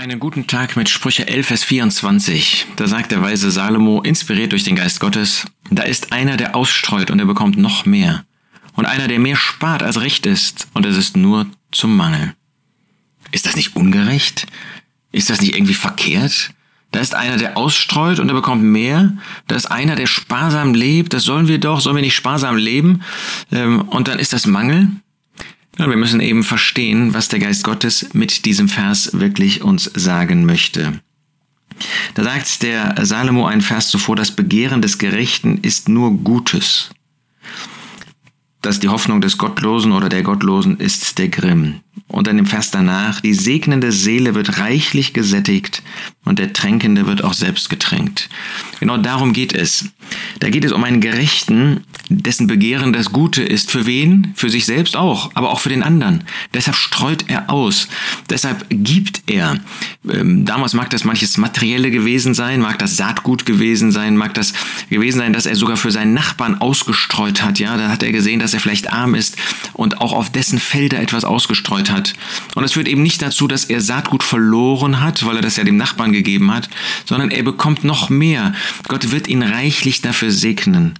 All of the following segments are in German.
Einen guten Tag mit Sprüche 11, Vers 24. Da sagt der weise Salomo, inspiriert durch den Geist Gottes, da ist einer, der ausstreut und er bekommt noch mehr. Und einer, der mehr spart als recht ist und es ist nur zum Mangel. Ist das nicht ungerecht? Ist das nicht irgendwie verkehrt? Da ist einer, der ausstreut und er bekommt mehr. Da ist einer, der sparsam lebt. Das sollen wir doch. Sollen wir nicht sparsam leben? Ähm, und dann ist das Mangel. Ja, wir müssen eben verstehen, was der Geist Gottes mit diesem Vers wirklich uns sagen möchte. Da sagt der Salomo ein Vers zuvor, das Begehren des Gerechten ist nur Gutes. Dass die Hoffnung des Gottlosen oder der Gottlosen ist der Grimm. Und dann im Vers danach, die segnende Seele wird reichlich gesättigt und der Tränkende wird auch selbst getränkt. Genau darum geht es. Da geht es um einen Gerechten, dessen Begehren das Gute ist. Für wen? Für sich selbst auch, aber auch für den anderen. Deshalb streut er aus. Deshalb gibt er. Ähm, damals mag das manches Materielle gewesen sein, mag das Saatgut gewesen sein, mag das gewesen sein, dass er sogar für seinen Nachbarn ausgestreut hat. Ja, da hat er gesehen, dass er vielleicht arm ist und auch auf dessen Felder etwas ausgestreut hat. Und es führt eben nicht dazu, dass er Saatgut verloren hat, weil er das ja dem Nachbarn gegeben hat, sondern er bekommt noch mehr. Gott wird ihn reichlich dafür segnen.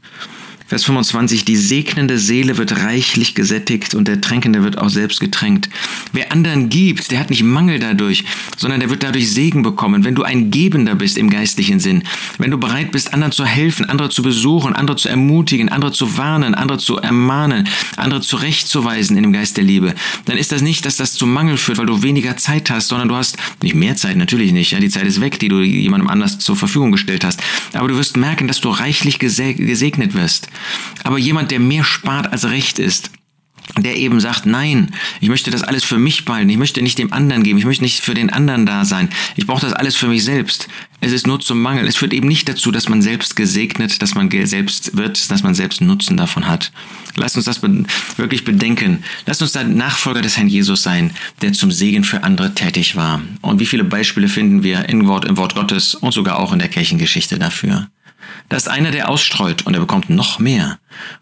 Vers 25, die segnende Seele wird reichlich gesättigt und der Tränkende wird auch selbst getränkt. Wer anderen gibt, der hat nicht Mangel dadurch, sondern der wird dadurch Segen bekommen. Wenn du ein Gebender bist im geistlichen Sinn, wenn du bereit bist, anderen zu helfen, andere zu besuchen, andere zu ermutigen, andere zu warnen, andere zu ermahnen, andere zurechtzuweisen in dem Geist der Liebe, dann ist das nicht, dass das zu Mangel führt, weil du weniger Zeit hast, sondern du hast nicht mehr Zeit, natürlich nicht. Ja, die Zeit ist weg, die du jemandem anders zur Verfügung gestellt hast. Aber du wirst merken, dass du reichlich gesegnet wirst. Aber jemand, der mehr spart als recht ist, der eben sagt, nein, ich möchte das alles für mich behalten, ich möchte nicht dem anderen geben, ich möchte nicht für den anderen da sein, ich brauche das alles für mich selbst. Es ist nur zum Mangel. Es führt eben nicht dazu, dass man selbst gesegnet, dass man selbst wird, dass man selbst Nutzen davon hat. Lasst uns das wirklich bedenken. Lasst uns da Nachfolger des Herrn Jesus sein, der zum Segen für andere tätig war. Und wie viele Beispiele finden wir im Wort, im Wort Gottes und sogar auch in der Kirchengeschichte dafür. Da ist einer, der ausstreut und er bekommt noch mehr.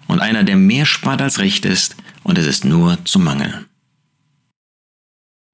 Und einer, der mehr spart als recht ist und es ist nur zum Mangel.